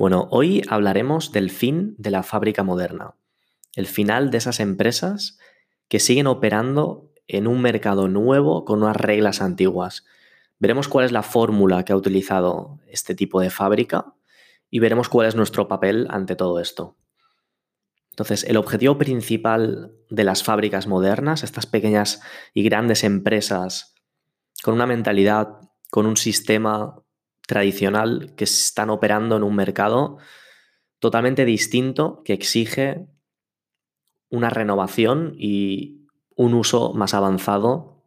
Bueno, hoy hablaremos del fin de la fábrica moderna, el final de esas empresas que siguen operando en un mercado nuevo con unas reglas antiguas. Veremos cuál es la fórmula que ha utilizado este tipo de fábrica y veremos cuál es nuestro papel ante todo esto. Entonces, el objetivo principal de las fábricas modernas, estas pequeñas y grandes empresas con una mentalidad, con un sistema tradicional que están operando en un mercado totalmente distinto que exige una renovación y un uso más avanzado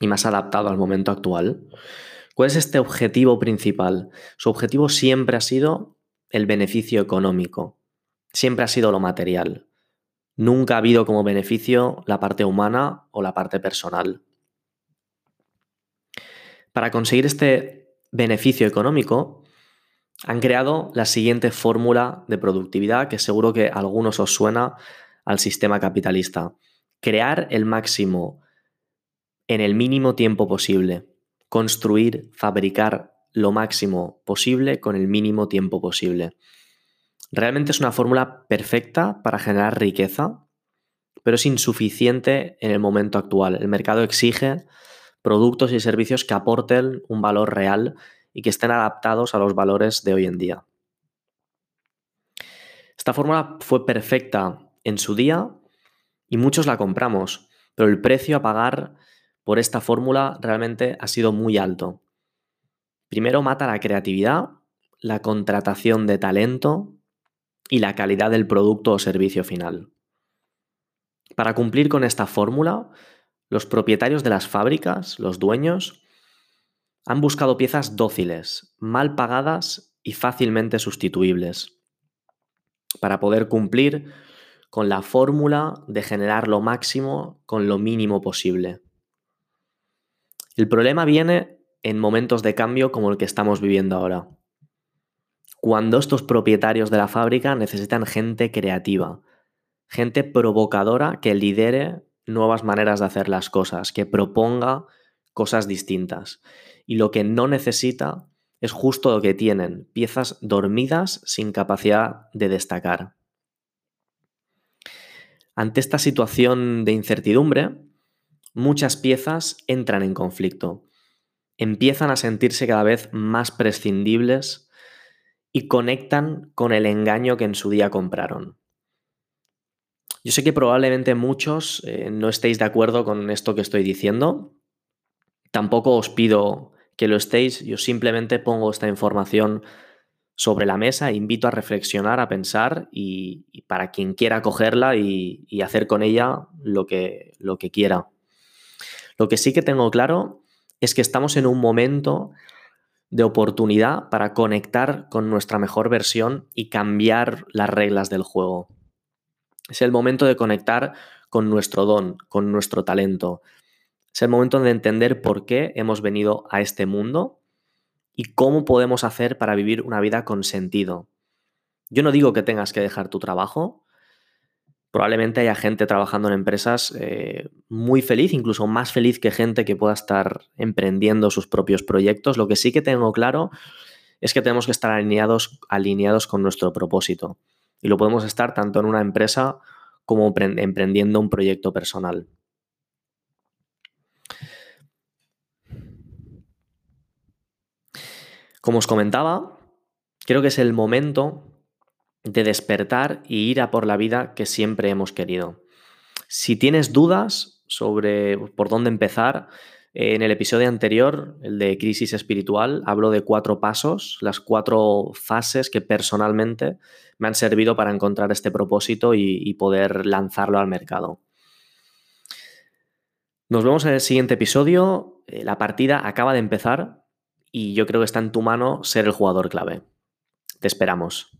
y más adaptado al momento actual. ¿Cuál es este objetivo principal? Su objetivo siempre ha sido el beneficio económico, siempre ha sido lo material. Nunca ha habido como beneficio la parte humana o la parte personal. Para conseguir este beneficio económico, han creado la siguiente fórmula de productividad que seguro que a algunos os suena al sistema capitalista. Crear el máximo en el mínimo tiempo posible. Construir, fabricar lo máximo posible con el mínimo tiempo posible. Realmente es una fórmula perfecta para generar riqueza, pero es insuficiente en el momento actual. El mercado exige productos y servicios que aporten un valor real y que estén adaptados a los valores de hoy en día. Esta fórmula fue perfecta en su día y muchos la compramos, pero el precio a pagar por esta fórmula realmente ha sido muy alto. Primero mata la creatividad, la contratación de talento y la calidad del producto o servicio final. Para cumplir con esta fórmula, los propietarios de las fábricas, los dueños, han buscado piezas dóciles, mal pagadas y fácilmente sustituibles, para poder cumplir con la fórmula de generar lo máximo con lo mínimo posible. El problema viene en momentos de cambio como el que estamos viviendo ahora. Cuando estos propietarios de la fábrica necesitan gente creativa, gente provocadora que lidere nuevas maneras de hacer las cosas, que proponga cosas distintas. Y lo que no necesita es justo lo que tienen, piezas dormidas sin capacidad de destacar. Ante esta situación de incertidumbre, muchas piezas entran en conflicto, empiezan a sentirse cada vez más prescindibles y conectan con el engaño que en su día compraron. Yo sé que probablemente muchos eh, no estéis de acuerdo con esto que estoy diciendo. Tampoco os pido que lo estéis, yo simplemente pongo esta información sobre la mesa, invito a reflexionar, a pensar y, para quien quiera cogerla y, y, hacer con ella lo que, lo que quiera. Lo que sí que tengo claro es que estamos en un momento de oportunidad para conectar con nuestra mejor versión y cambiar las reglas del juego. Es el momento de conectar con nuestro don, con nuestro talento. Es el momento de entender por qué hemos venido a este mundo y cómo podemos hacer para vivir una vida con sentido. Yo no digo que tengas que dejar tu trabajo. Probablemente haya gente trabajando en empresas eh, muy feliz, incluso más feliz que gente que pueda estar emprendiendo sus propios proyectos. Lo que sí que tengo claro es que tenemos que estar alineados, alineados con nuestro propósito. Y lo podemos estar tanto en una empresa como emprendiendo un proyecto personal. Como os comentaba, creo que es el momento de despertar y ir a por la vida que siempre hemos querido. Si tienes dudas sobre por dónde empezar, en el episodio anterior, el de crisis espiritual, hablo de cuatro pasos, las cuatro fases que personalmente me han servido para encontrar este propósito y, poder lanzarlo al mercado. Nos vemos en el siguiente episodio. Eh, la partida acaba de empezar y yo creo que está en tu mano ser el jugador clave. Te esperamos.